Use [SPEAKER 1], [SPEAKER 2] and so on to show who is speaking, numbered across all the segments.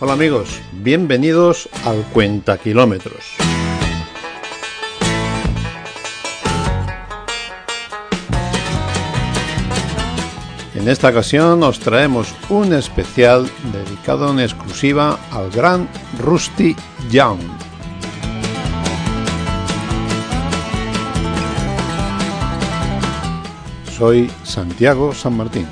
[SPEAKER 1] Hola amigos, bienvenidos al Cuenta Kilómetros. En esta ocasión os traemos un especial dedicado en exclusiva al gran Rusty Young. Soy Santiago San Martín.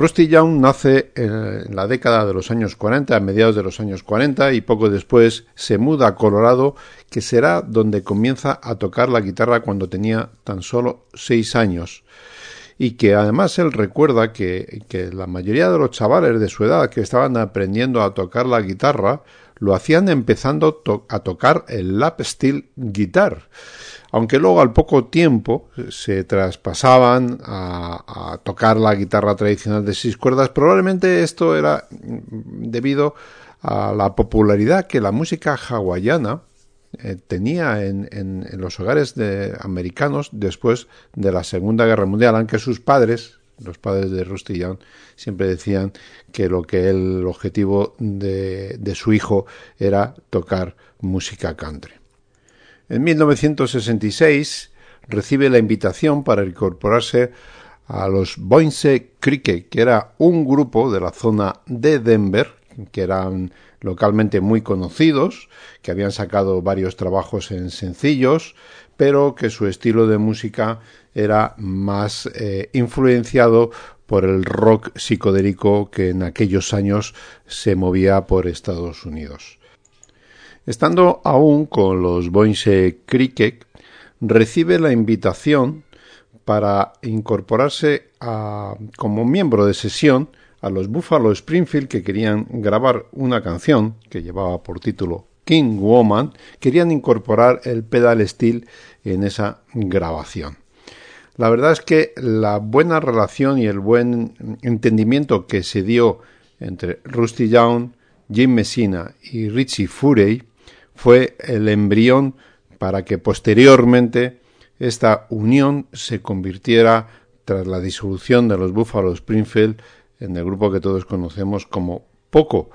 [SPEAKER 1] Rusty Young nace en la década de los años 40, a mediados de los años 40, y poco después se muda a Colorado, que será donde comienza a tocar la guitarra cuando tenía tan solo seis años. Y que además él recuerda que, la mayoría de los chavales de su edad que estaban aprendiendo a tocar la guitarra lo hacían empezando a tocar el lap steel guitar aunque luego al poco tiempo se traspasaban a, tocar la guitarra tradicional de seis cuerdas. Probablemente esto era debido a la popularidad que la música hawaiana eh, tenía en, los hogares de americanos después de la Segunda Guerra Mundial, aunque sus padres, los padres de Rusty Young, siempre decían que lo que el objetivo de su hijo era tocar música country. En 1966 recibe la invitación para incorporarse a los Boise Cricket, que era un grupo de la zona de Denver, que eran localmente muy conocidos, que habían sacado varios trabajos en sencillos, pero que su estilo de música era más eh, influenciado por el rock psicodélico que en aquellos años se movía por Estados Unidos. Estando aún con los Boise Cricket, recibe la invitación para incorporarse como miembro de sesión a los Buffalo Springfield que querían grabar una canción que llevaba por título King Woman, querían incorporar el pedal steel en esa grabación. La verdad es que la buena relación y el buen entendimiento que se dio entre Rusty Young, Jim Messina y Richie Furey fue el embrión para que posteriormente esta unión se convirtiera, tras la disolución de los Buffalo Springfield, en el grupo que todos conocemos como Poco,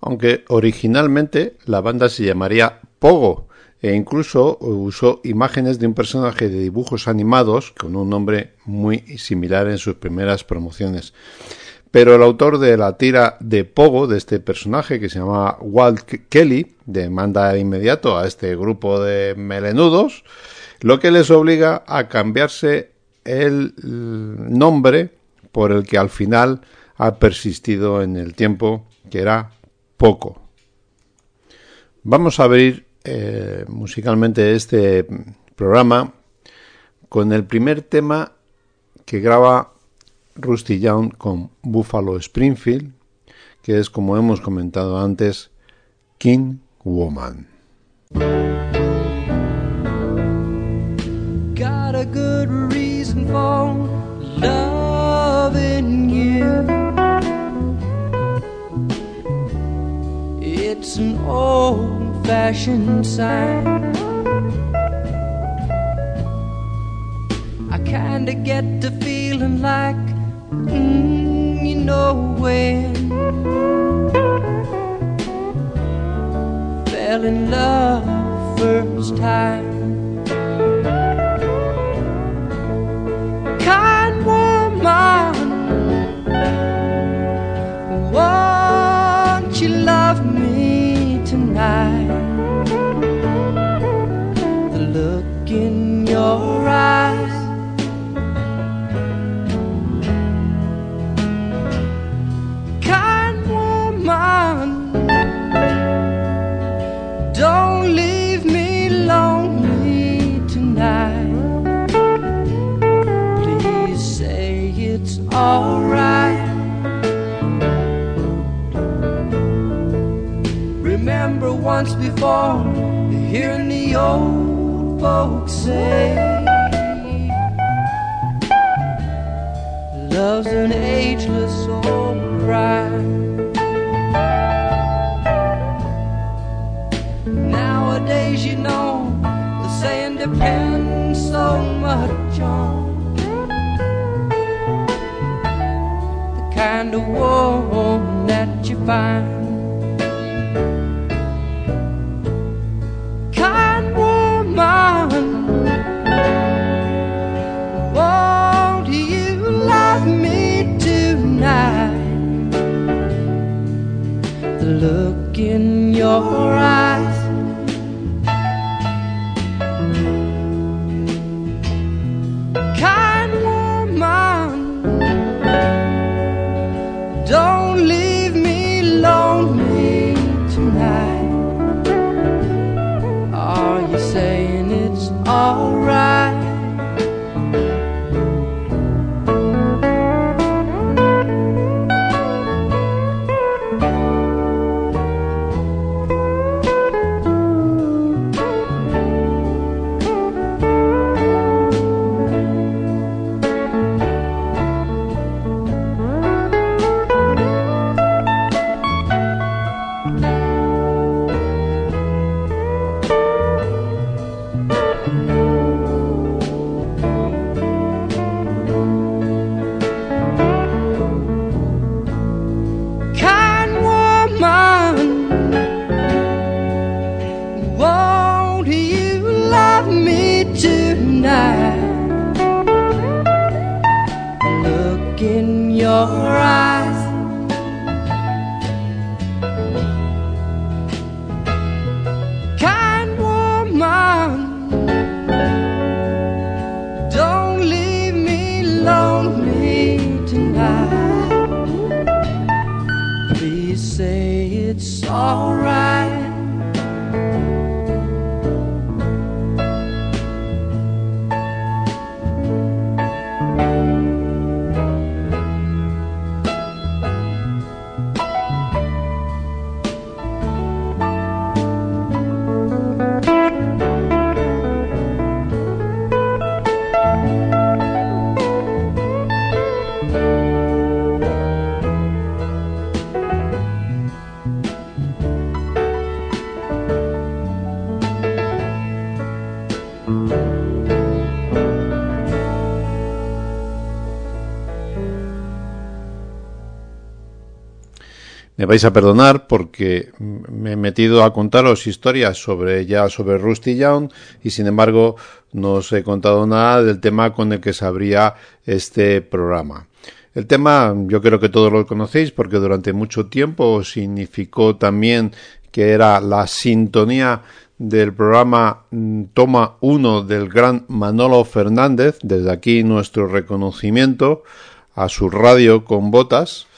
[SPEAKER 1] aunque originalmente la banda se llamaría Pogo e incluso usó imágenes de un personaje de dibujos animados con un nombre muy similar en sus primeras promociones. Pero el autor de la tira de Pogo, de este personaje que se llama Walt Kelly, demanda de inmediato a este grupo de melenudos, lo que les obliga a cambiarse el nombre por el que al final ha persistido en el tiempo, que era Poco. Vamos a abrir eh, musicalmente este programa con el primer tema que graba Rusty Young con Buffalo Springfield, que es, como hemos comentado antes, King Woman.
[SPEAKER 2] Got a good reason for loving you. It's an old fashioned sign. I kinda get the feeling like, mm, you know when. Fell in love first time. kind woman. Won't once before hearing the old folks say, Love's an ageless old crime. Nowadays, you know, the saying depends so much on the kind of woman that you find.
[SPEAKER 1] Vais a perdonar porque me he metido a contaros historias sobre ya sobre Rusty Young y sin embargo no os he contado nada del tema con el que se abría este programa. El tema yo creo que todos lo conocéis porque durante mucho tiempo significó también que era la sintonía del programa Toma 1 del gran Manolo Fernández. Desde aquí nuestro reconocimiento a su radio con botas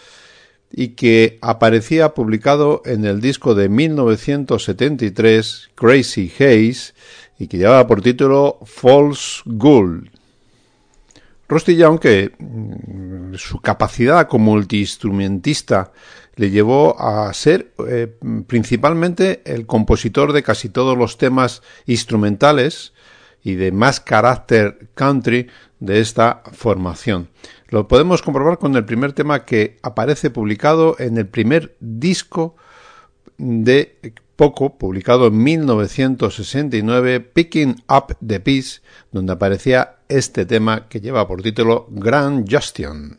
[SPEAKER 1] y que aparecía publicado en el disco de 1973 Crazy Haze y que llevaba por título False Gold. Rusty Young, que mm, su capacidad como multiinstrumentista le llevó a ser eh, principalmente el compositor de casi todos los temas instrumentales y de más carácter country de esta formación. Lo podemos comprobar con el primer tema que aparece publicado en el primer disco de Poco, publicado en 1969, Picking Up the Peace, donde aparecía este tema que lleva por título Grand Justin.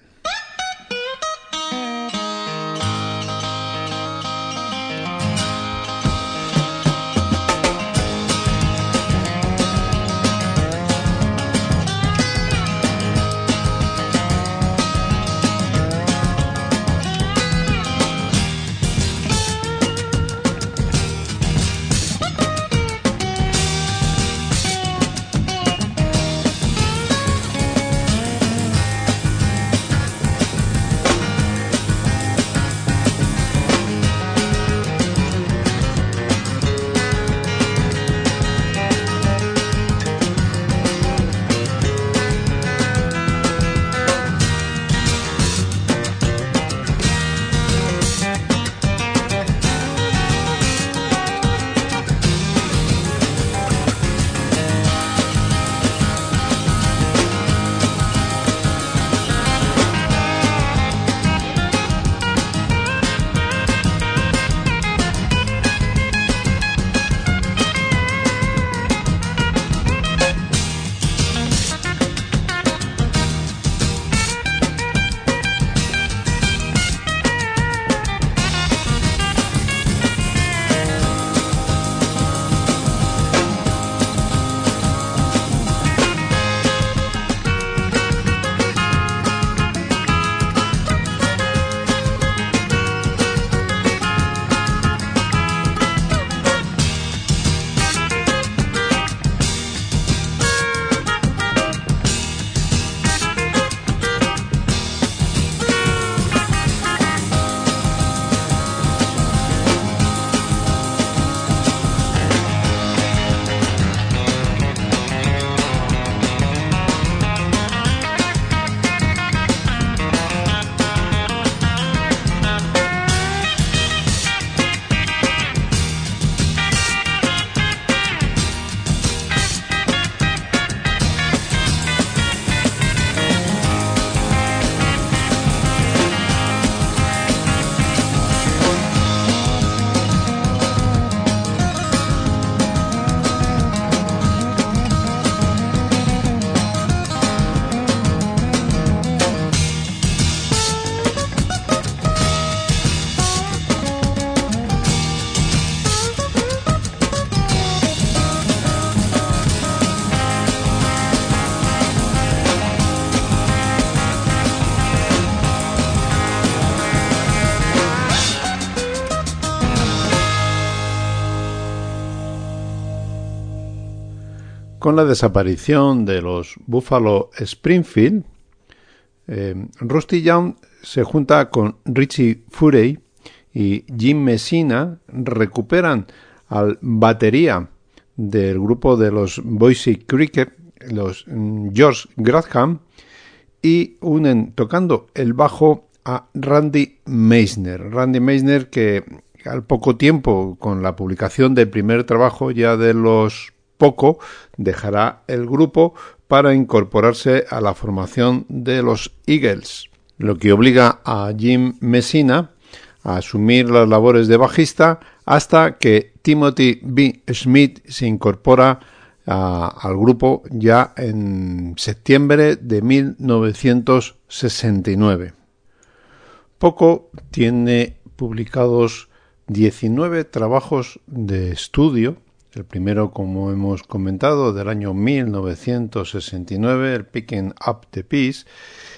[SPEAKER 1] Con la desaparición de los Buffalo Springfield, eh, Rusty Young se junta con Richie Furey y Jim Messina, recuperan al batería del grupo de los Boise Cricket, los mm, George Graham, y unen tocando el bajo a Randy Meisner. Randy Meisner que al poco tiempo, con la publicación del primer trabajo ya de los poco dejará el grupo para incorporarse a la formación de los Eagles, lo que obliga a Jim Messina a asumir las labores de bajista hasta que Timothy B. Smith se incorpora al grupo ya en septiembre de 1969. Poco tiene publicados 19 trabajos de estudio el primero, como hemos comentado, del año 1969, el Picking Up the Peace,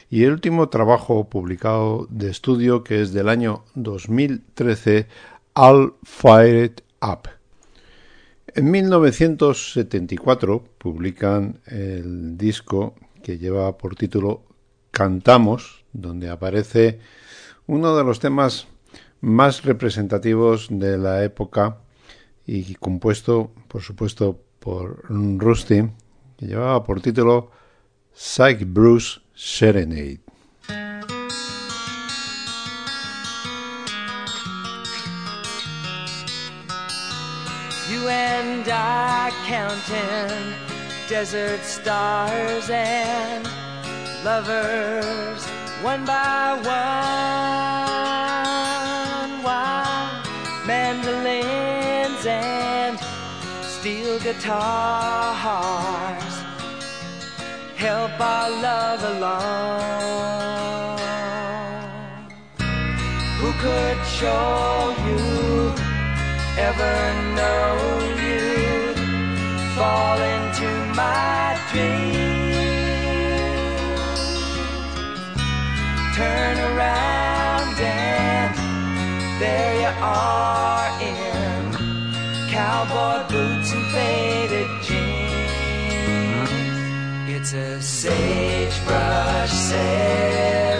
[SPEAKER 1] y el último trabajo publicado de estudio que es del año 2013, All Fired Up. En 1974 publican el disco que lleva por título Cantamos, donde aparece uno de los temas más representativos de la época y compuesto, por supuesto, por Rusty, que llevaba por título Psych Bruce Serenade.
[SPEAKER 2] You and I counting desert stars and lovers one by one steel guitars help our love along. Who could show you, ever know you'd fall into my dreams? Turn around and there you are in cowboy It's a sagebrush serenade.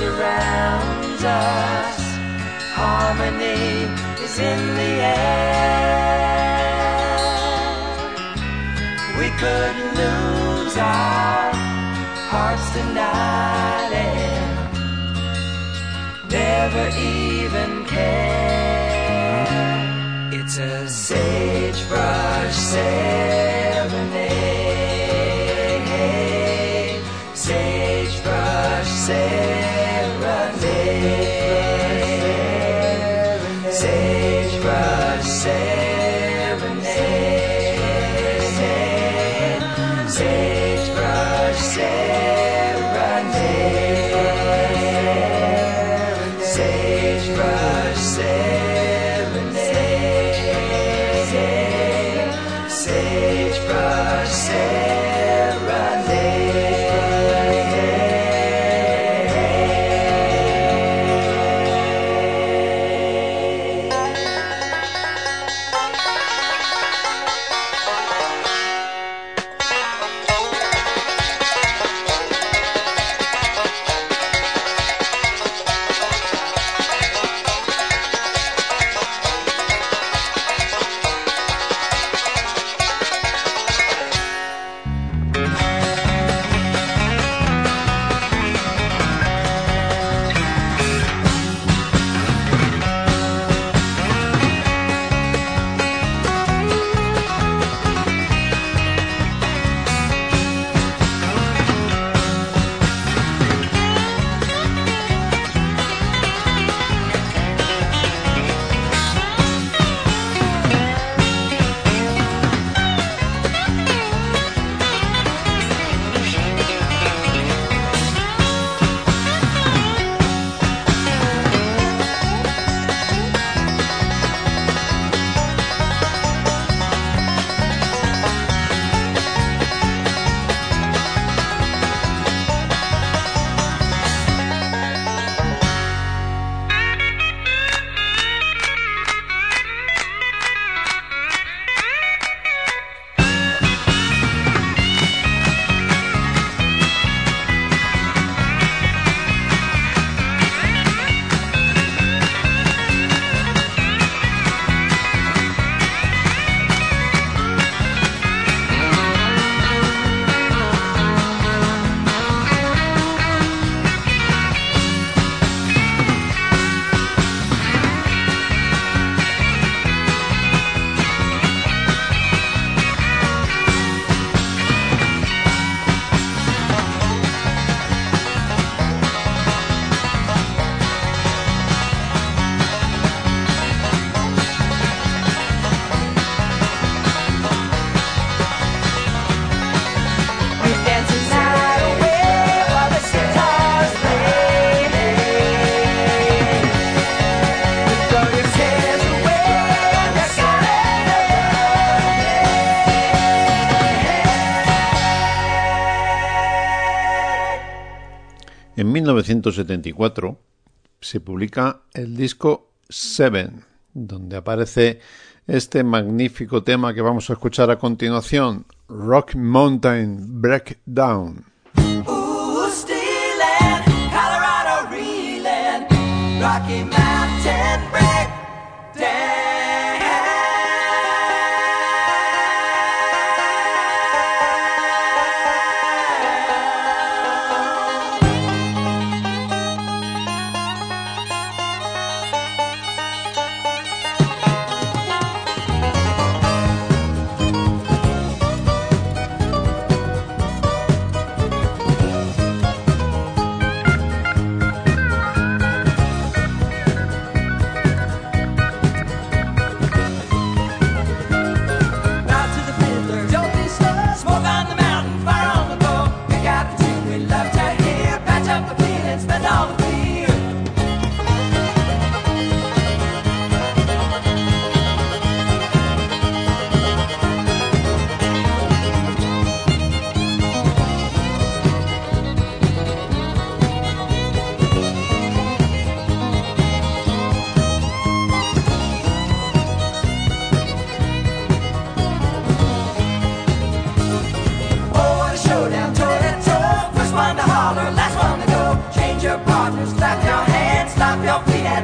[SPEAKER 2] Surrounds us. Harmony is in the air. We could lose our hearts tonight and never even care. It's a sagebrush serenade.
[SPEAKER 1] En 1974,
[SPEAKER 2] se publica el disco Seven, donde aparece este magnífico tema que vamos a escuchar a continuación, Rock Mountain Breakdown.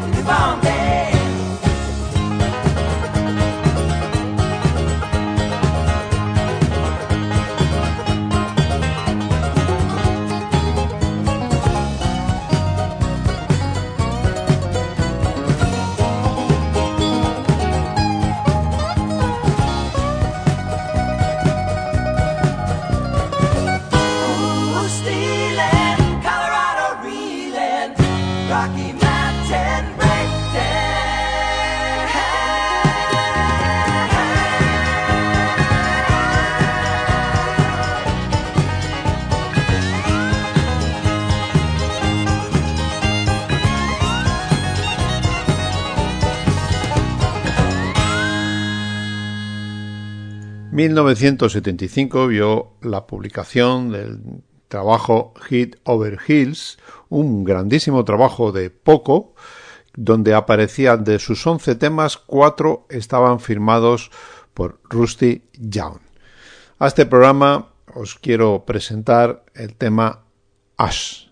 [SPEAKER 2] de
[SPEAKER 1] bom.
[SPEAKER 2] 1975 vio la publicación del trabajo Hit Over Hills, un grandísimo trabajo de Poco, donde aparecían de sus 11 temas, cuatro estaban firmados por Rusty Young. A este programa os quiero presentar el tema Ash.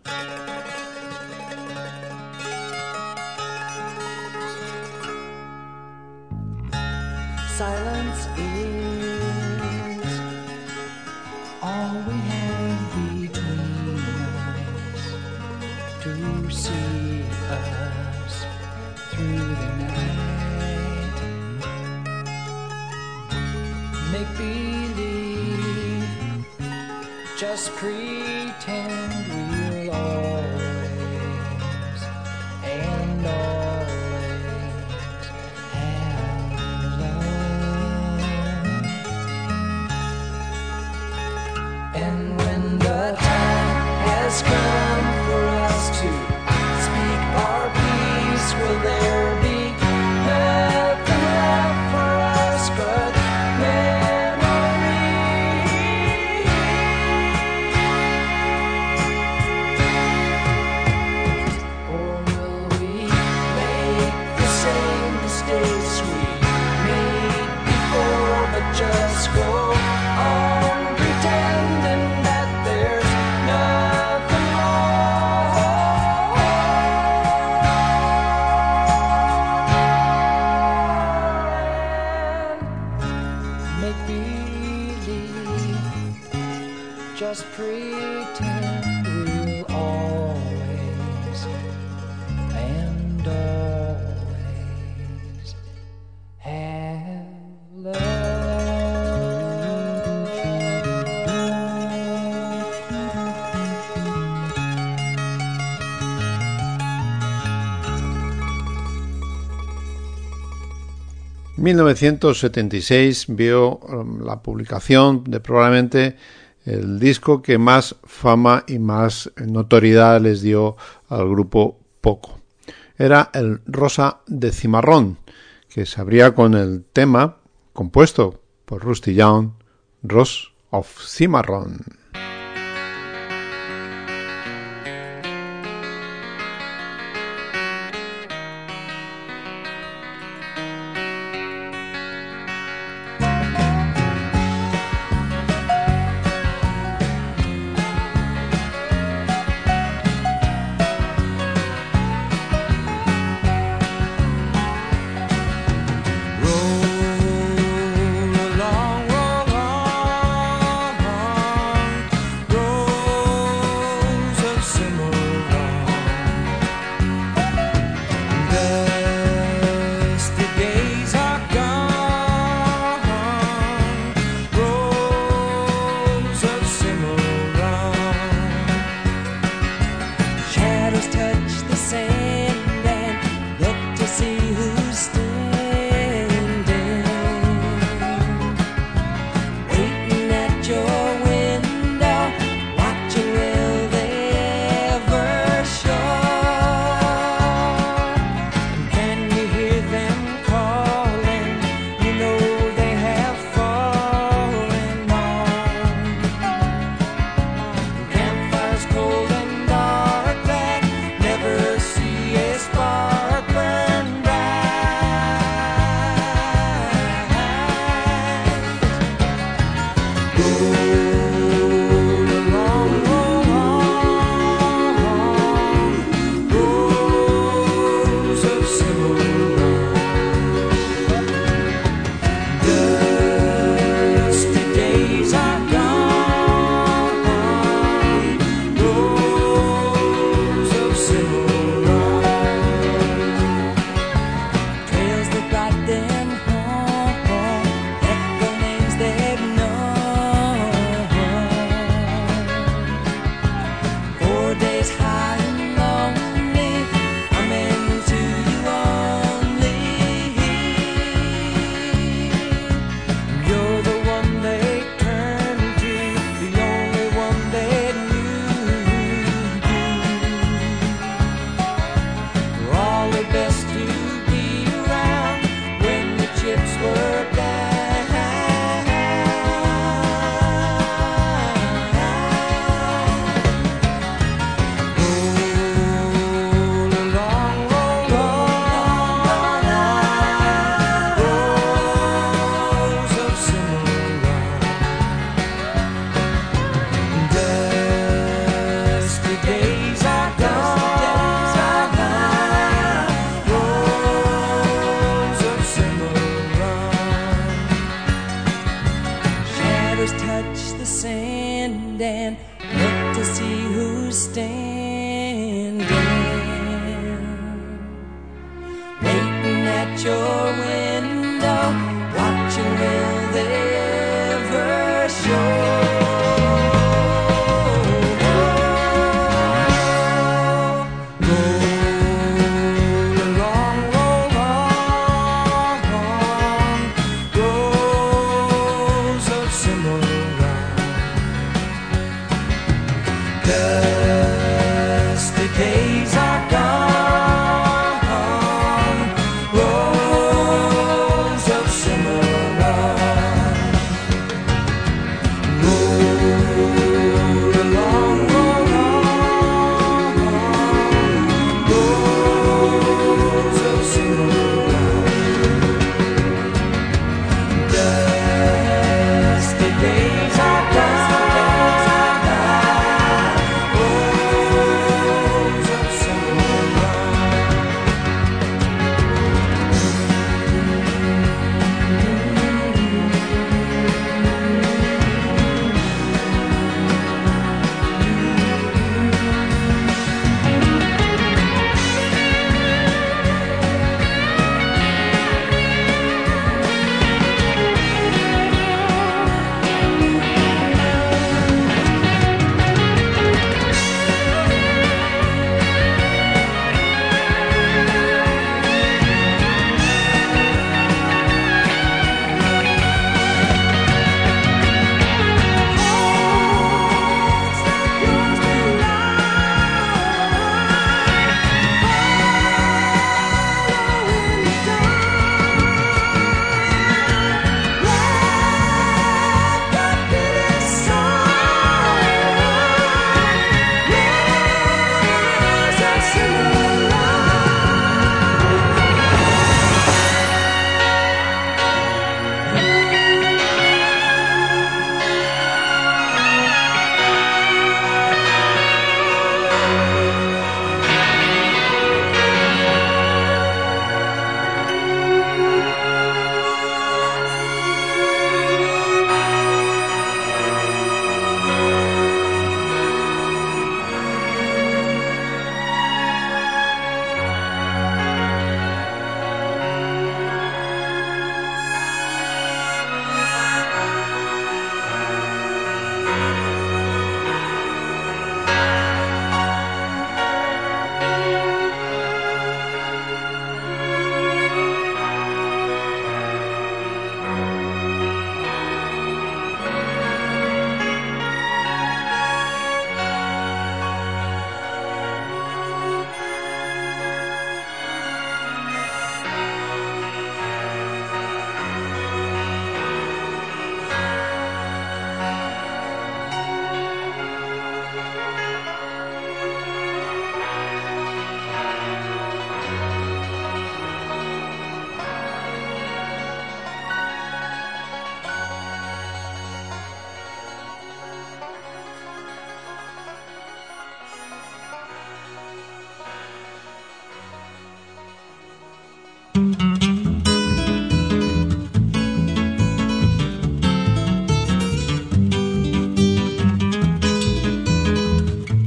[SPEAKER 2] just pretend we'll always and always have love. And when the time has come. 1976 vio um, la publicación de probablemente el disco que más fama y más notoriedad les dio al grupo Poco. Era el Rosa de Cimarrón, que se abría con el tema compuesto por Rusty Young, Rose of Cimarrón.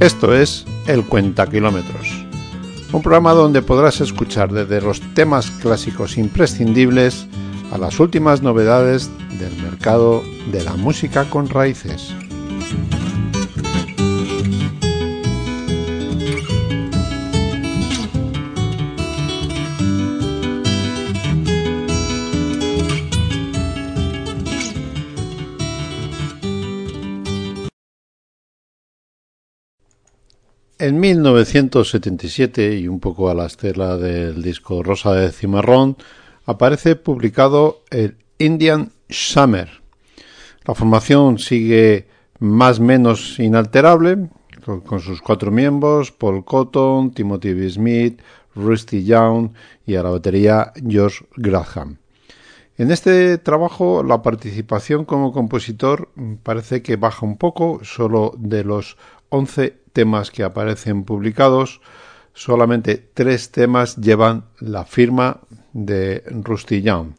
[SPEAKER 1] Esto es El Cuenta Kilómetros, un programa donde podrás escuchar desde los temas clásicos imprescindibles a las últimas novedades del mercado de la música con raíces. En 1977, y un poco a la estela del disco Rosa de Cimarrón, aparece publicado el Indian Summer. La formación sigue más o menos inalterable, con, sus cuatro miembros, Paul Cotton, Timothy B. Smith, Rusty Young y a la batería George Graham. En este trabajo la participación como compositor parece que baja un poco, solo de los 11 temas que aparecen publicados, solamente tres temas llevan la firma de Rusty Young.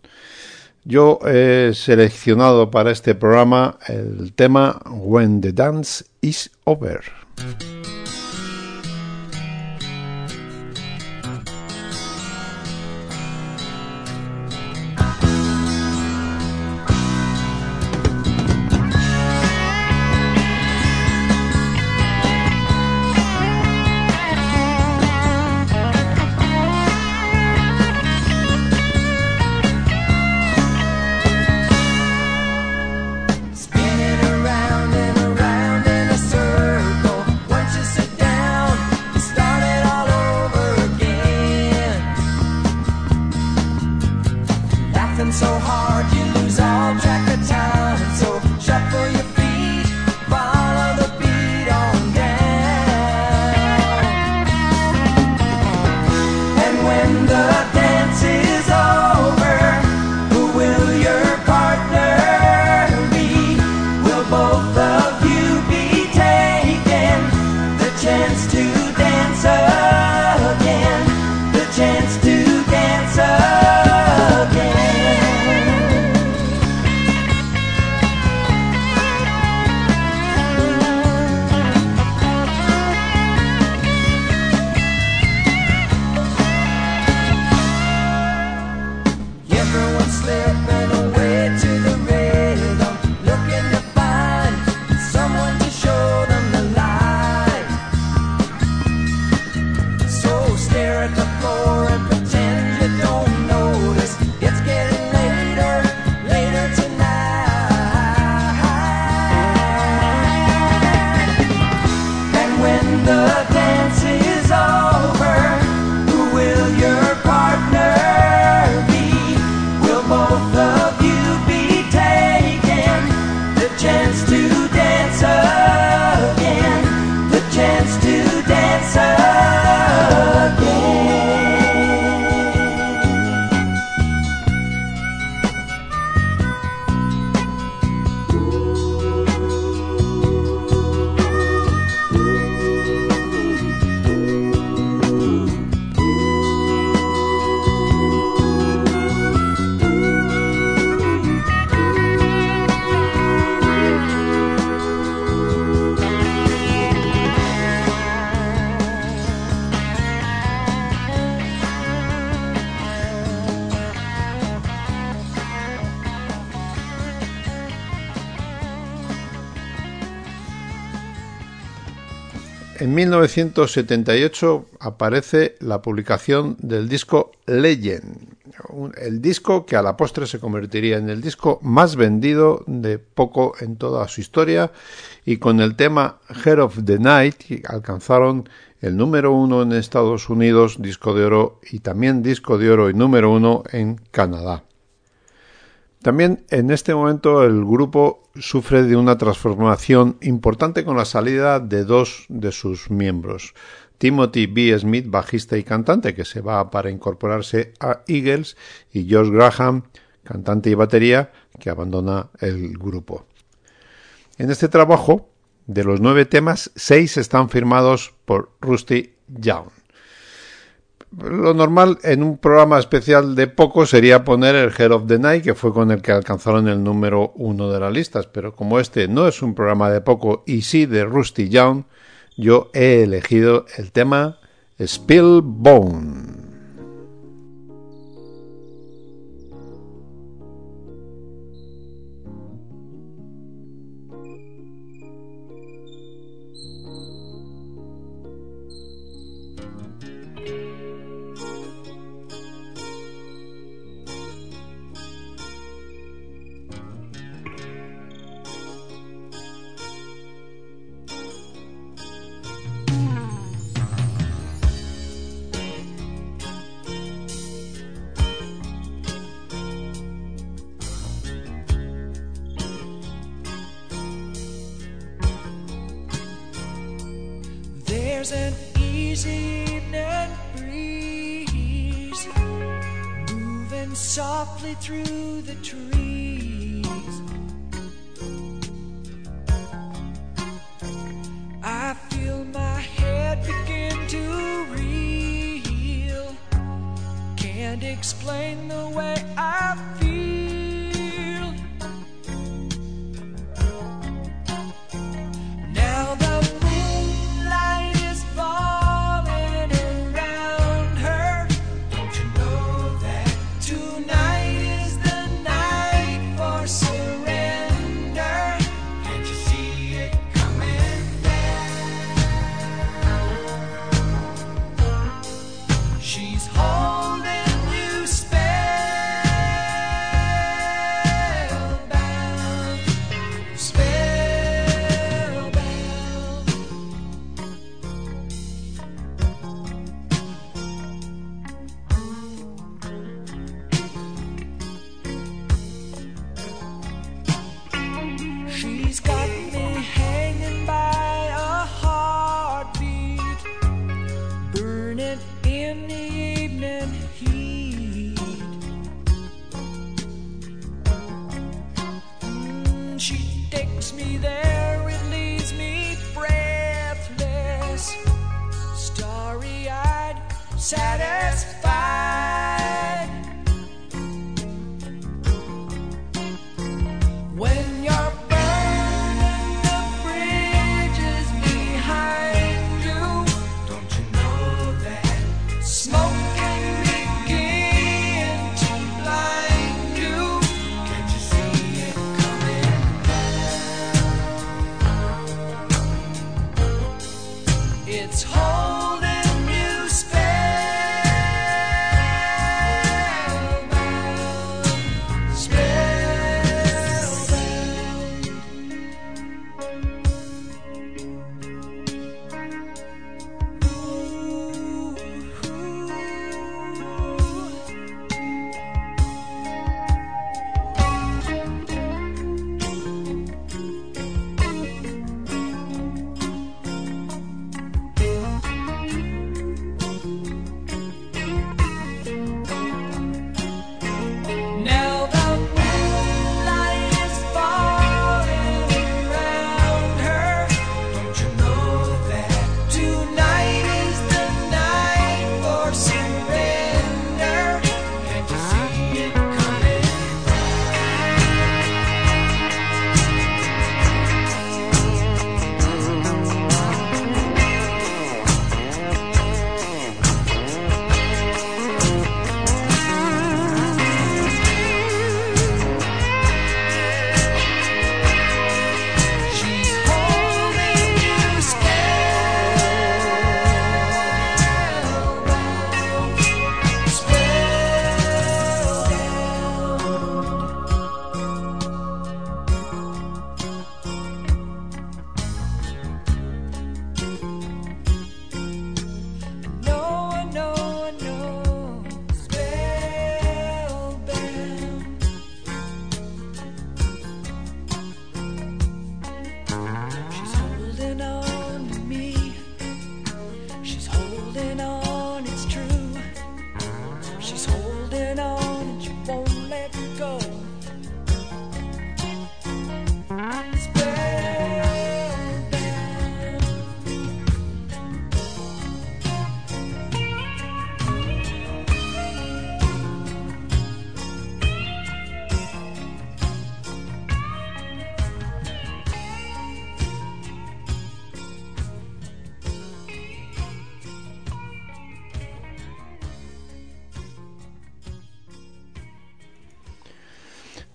[SPEAKER 1] Yo he seleccionado para este programa el tema When the Dance is Over. 1978 aparece la publicación del disco Legend, el disco que a la postre se convertiría en el disco más vendido de poco en toda su historia y con el tema Head of the Night alcanzaron el número uno en Estados Unidos, disco de oro y también disco de oro y número uno en Canadá. También en este momento el grupo sufre de una transformación importante con la salida de dos de sus miembros. Timothy B. Smith, bajista y cantante, que se va para incorporarse a Eagles, y Josh Graham, cantante y batería, que abandona el grupo. En este trabajo, de los nueve temas, seis están firmados por Rusty Young lo normal en un programa especial de poco sería poner el Head of the Night, que fue con el que alcanzaron el número uno de las listas, pero como este no es un programa de poco y sí de Rusty Young, yo he elegido el tema.
[SPEAKER 2] It's through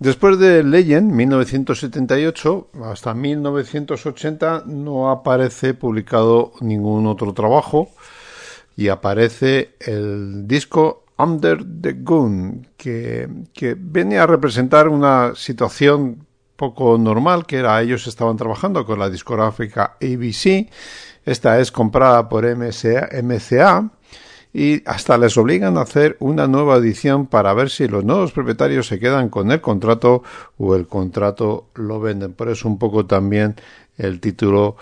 [SPEAKER 1] Después de Legend, 1978, hasta 1980 no aparece publicado ningún otro trabajo y aparece el disco Under the Gun, que, que viene a representar una situación poco normal, que era ellos estaban trabajando con la discográfica ABC, esta es comprada por MCA, MCA y hasta les obligan a hacer una nueva edición para ver si los nuevos propietarios se quedan con el contrato o el contrato lo venden. Por eso un poco también el título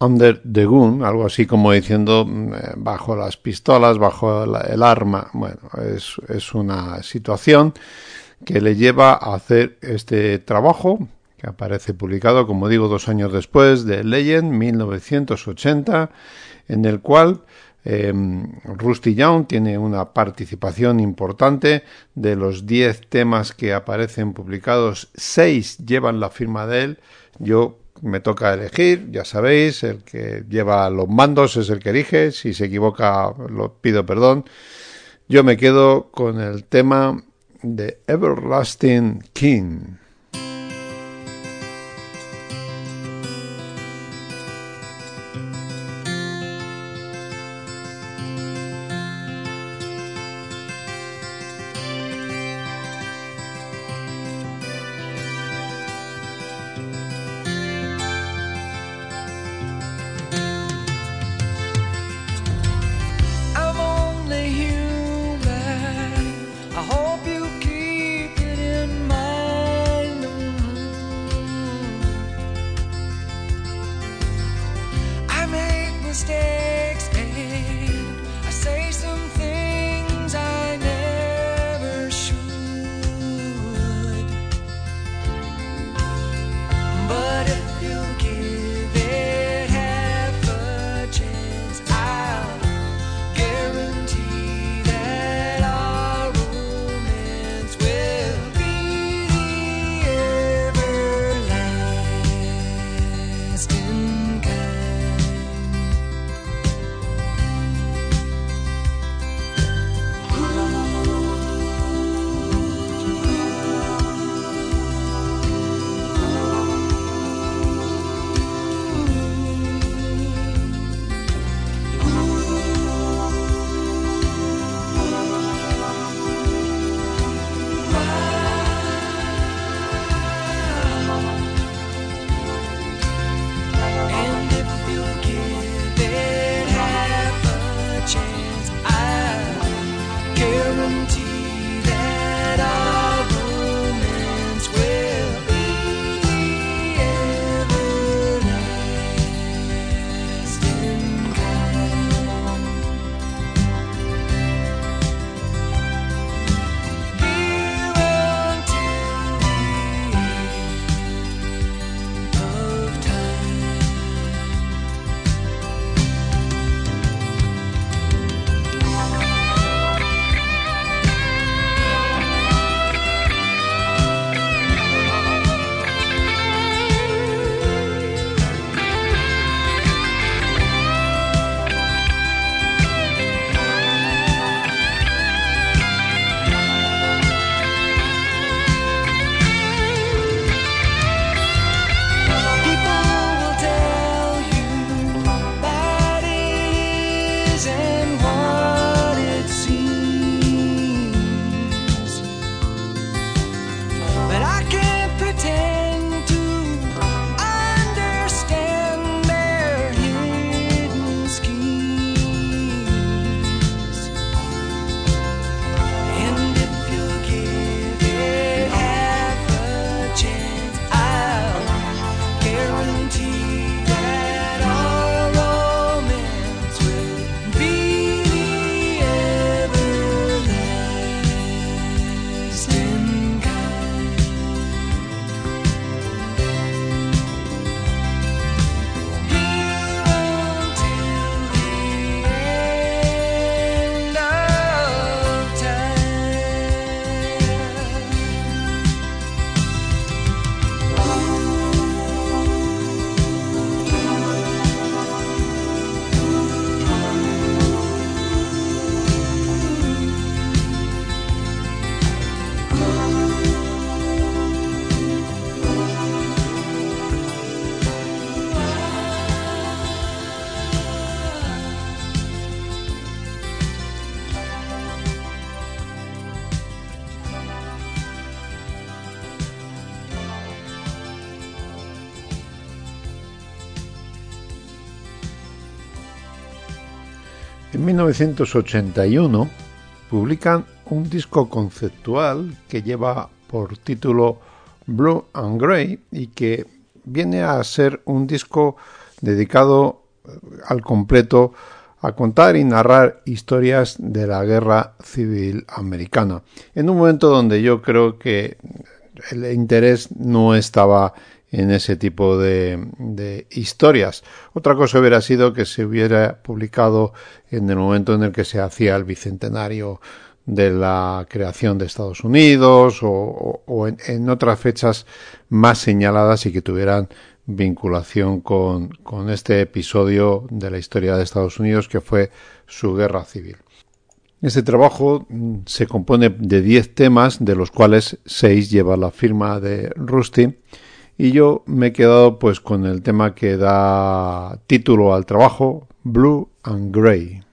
[SPEAKER 1] Under the Gun, algo así como diciendo mm, eh, bajo las pistolas, bajo el arma. Bueno, es, es una situación que le lleva a hacer este trabajo que aparece publicado, como digo, dos años después de Legend, 1980, en el cual eh, Rusty Young tiene una participación importante. De los 10 temas que aparecen publicados, 6 llevan la firma de él. Yo me toca elegir, ya sabéis, el que lleva los mandos es el que elige. Si se equivoca, lo pido perdón. Yo me quedo con el tema de Everlasting King.
[SPEAKER 2] amazing. 1981 publican un disco conceptual que lleva por título Blue and Grey y que viene a ser un disco dedicado al completo a contar y narrar historias de la guerra civil americana, en un momento donde yo creo que el interés no estaba en ese tipo de, de, historias. Otra cosa hubiera sido que se hubiera publicado en el momento en el que se hacía el bicentenario de la creación de Estados Unidos o, en, otras fechas más señaladas y que tuvieran vinculación con, con este episodio de la historia de Estados Unidos que fue su guerra civil. Este trabajo mm, se compone de 10 temas, de los cuales 6 lleva la firma de Rusty, y yo me he quedado pues con el tema que da título al trabajo, Blue and Grey.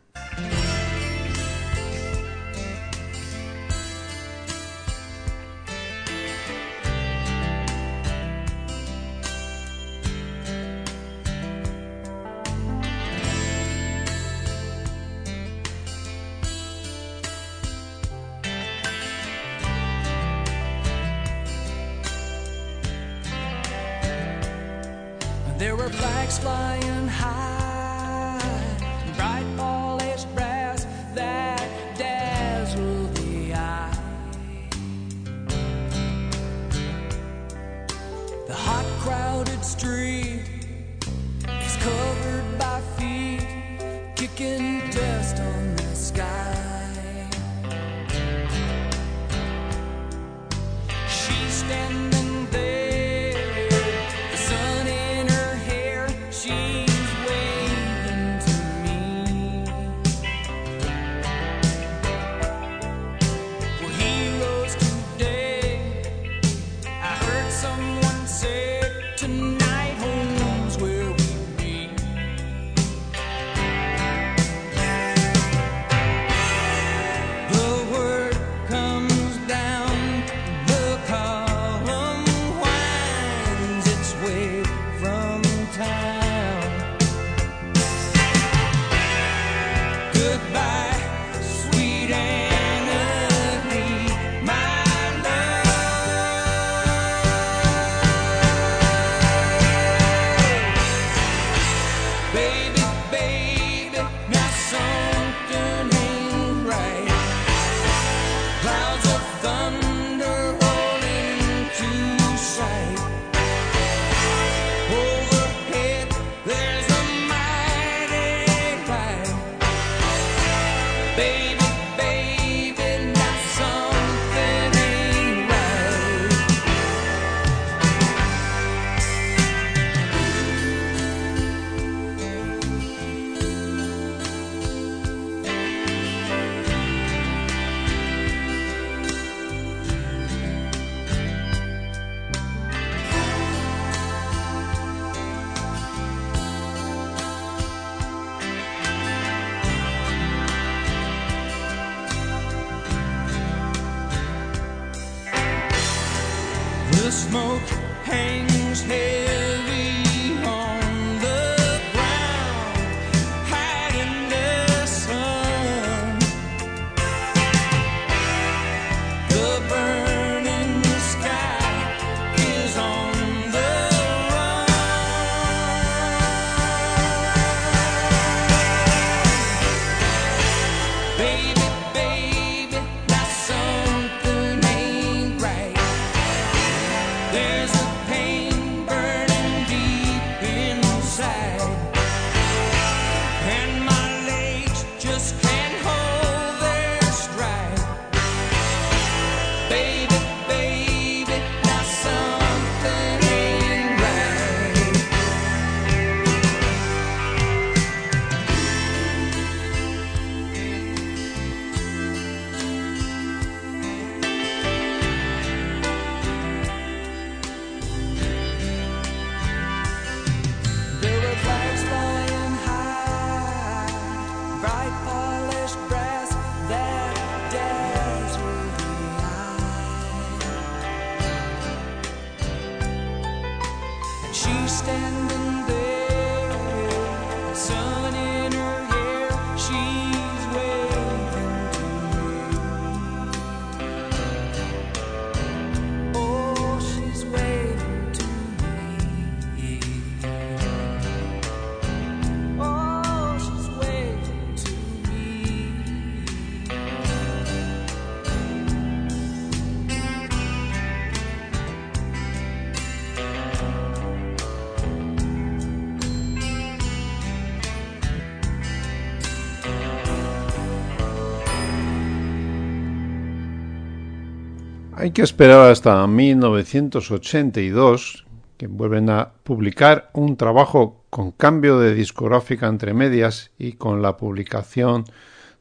[SPEAKER 1] Hay que esperar hasta 1982 que vuelven a publicar un trabajo con cambio de discográfica entre medias y con la publicación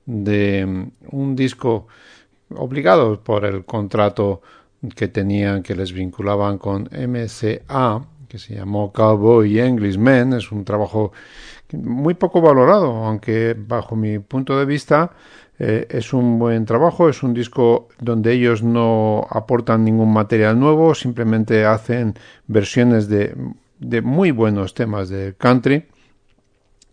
[SPEAKER 1] de mm, un disco obligado por el contrato que tenían que les vinculaban con MCA que se llamó Cowboy Englishman. Es un trabajo muy poco valorado aunque bajo mi punto de vista eh, es un buen trabajo, es un disco donde ellos no aportan ningún material nuevo, simplemente hacen versiones de, de muy buenos temas de country.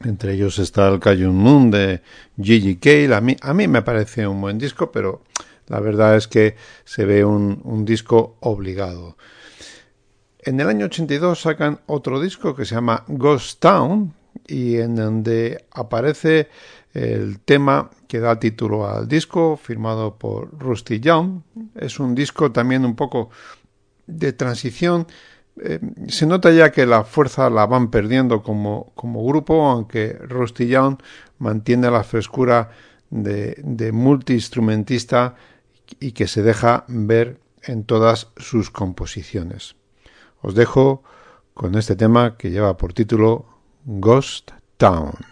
[SPEAKER 1] Entre ellos está el Cayun Moon de Gigi Cale. A mí, a mí me parece un buen disco, pero la verdad es que se ve un, un disco obligado. En el año 82 sacan otro disco que se llama Ghost Town y en donde aparece el tema que da título al disco, firmado por Rusty Young. Es un disco también un poco de transición. Eh, se nota ya que la fuerza la van perdiendo como, como grupo, aunque Rusty Young mantiene la frescura de, de multiinstrumentista y que se deja ver en todas sus composiciones. Os dejo con este tema que lleva por título Ghost Town.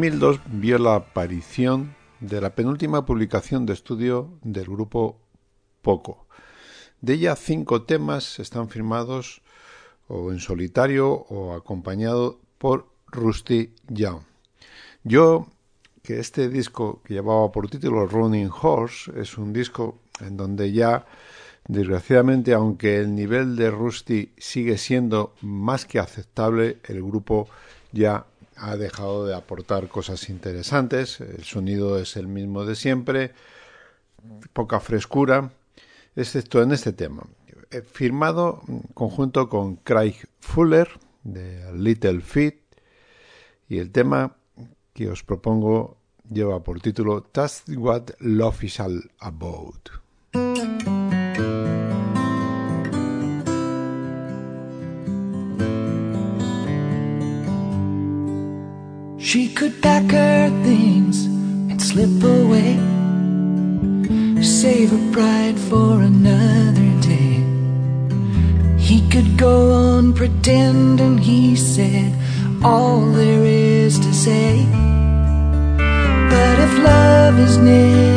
[SPEAKER 1] 2002 vio la aparición de la penúltima publicación de estudio del grupo Poco. De ella cinco temas están firmados o en solitario o acompañado por Rusty Young. Yo, que este disco que llevaba por título Running Horse es un disco en donde ya, desgraciadamente, aunque el nivel de Rusty sigue siendo más que aceptable, el grupo ya ha dejado de aportar cosas interesantes, el sonido es el mismo de siempre, poca frescura, excepto en este tema. Firmado conjunto con Craig Fuller de Little Feet y el tema que os propongo lleva por título That's What Love Is All About.
[SPEAKER 2] She could pack her things and slip away. Save her pride for another day. He could go on pretending he said all there is to say. But if love is never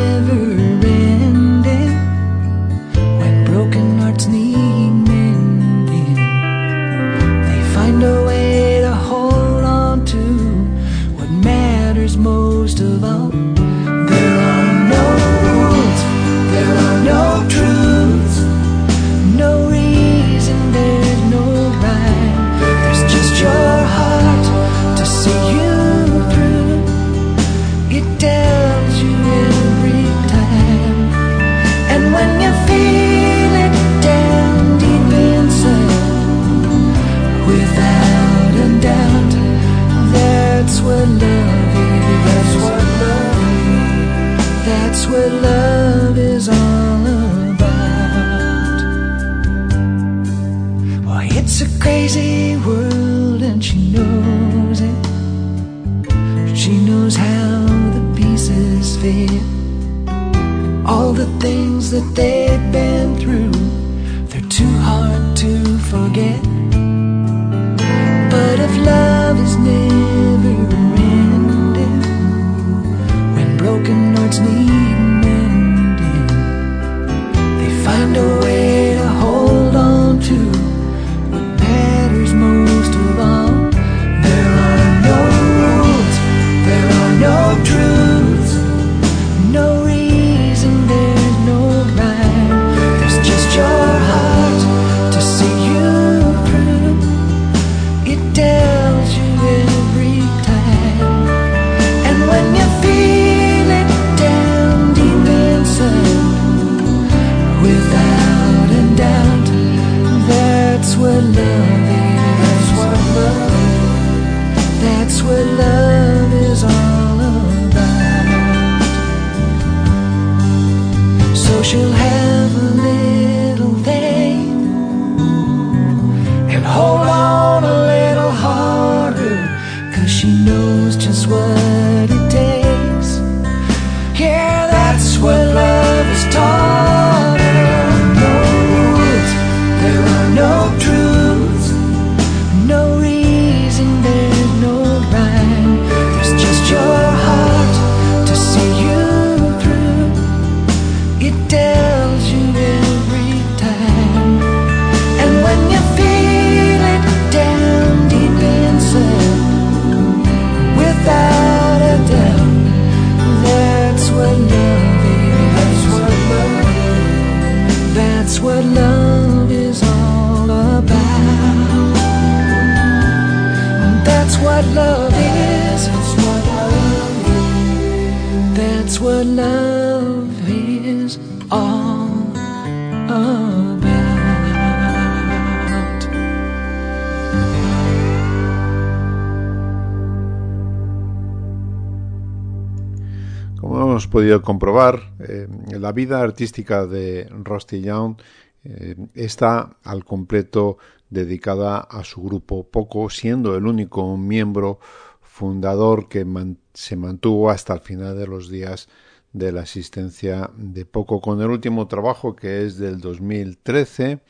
[SPEAKER 1] comprobar, eh, la vida artística de Rusty Young eh, está al completo dedicada a su grupo Poco, siendo el único miembro fundador que se mantuvo hasta el final de los días de la existencia de Poco, con el último trabajo que es del 2013,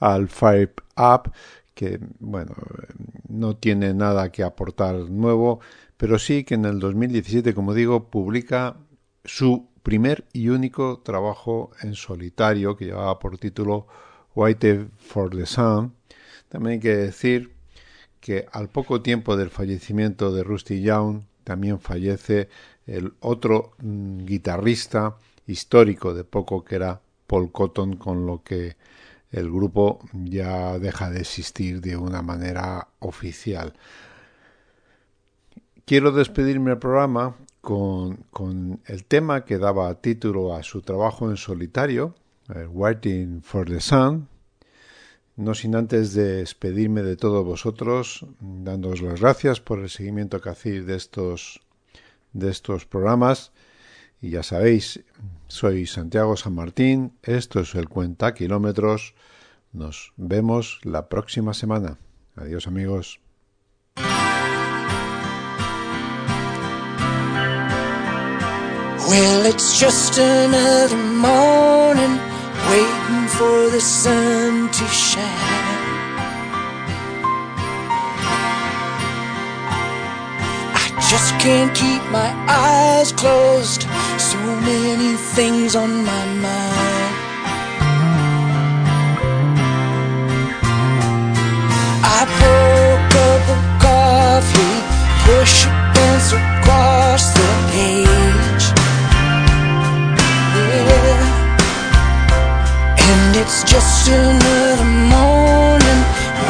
[SPEAKER 1] al Fire Up, que, bueno, no tiene nada que aportar nuevo, pero sí que en el 2017, como digo, publica su primer y único trabajo en solitario que llevaba por título White for the Sun. También hay que decir que al poco tiempo del fallecimiento de Rusty Young también fallece el otro mm, guitarrista histórico de poco que era Paul Cotton, con lo que el grupo ya deja de existir de una manera oficial. Quiero despedirme del programa con, con, el tema que daba título a su trabajo en solitario, Waiting for the Sun, no sin antes de despedirme de todos vosotros, dándoos las gracias por el seguimiento que hacéis de estos, de estos programas. Y ya sabéis, soy Santiago San Martín, esto es el Cuenta Kilómetros. Nos vemos la próxima semana. Adiós amigos.
[SPEAKER 2] Well, it's just another morning waiting for the sun to shine. I just can't keep my eyes closed, so many things on my mind. I pour a cup of coffee, push a pencil across the page. It's just another morning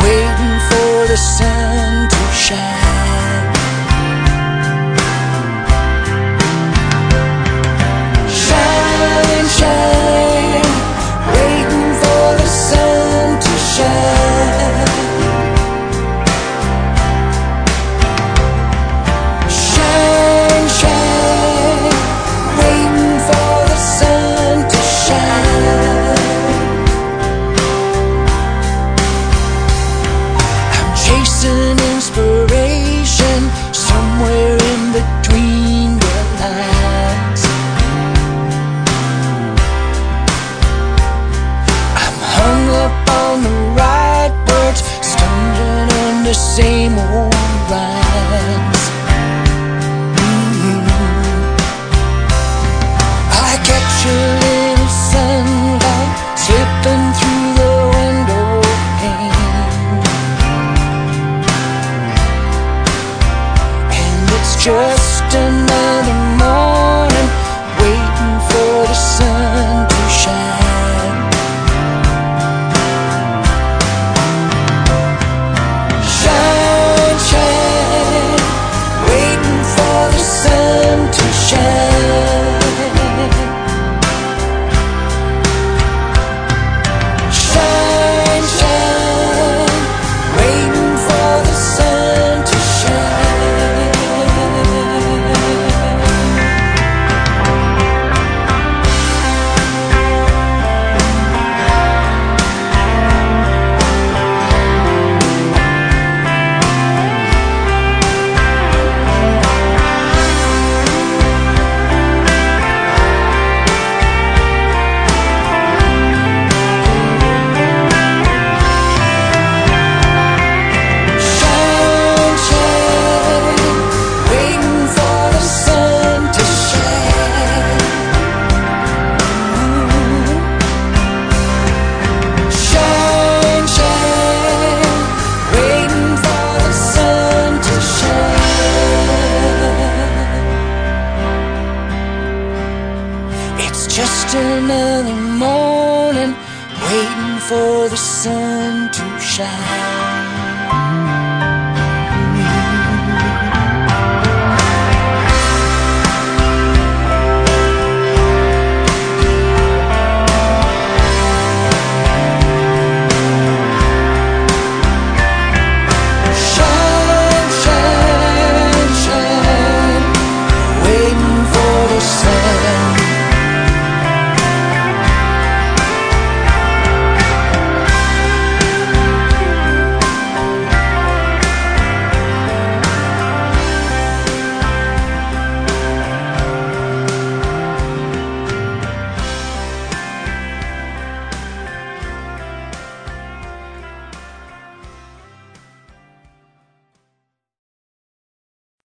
[SPEAKER 2] waiting for the sun to shine.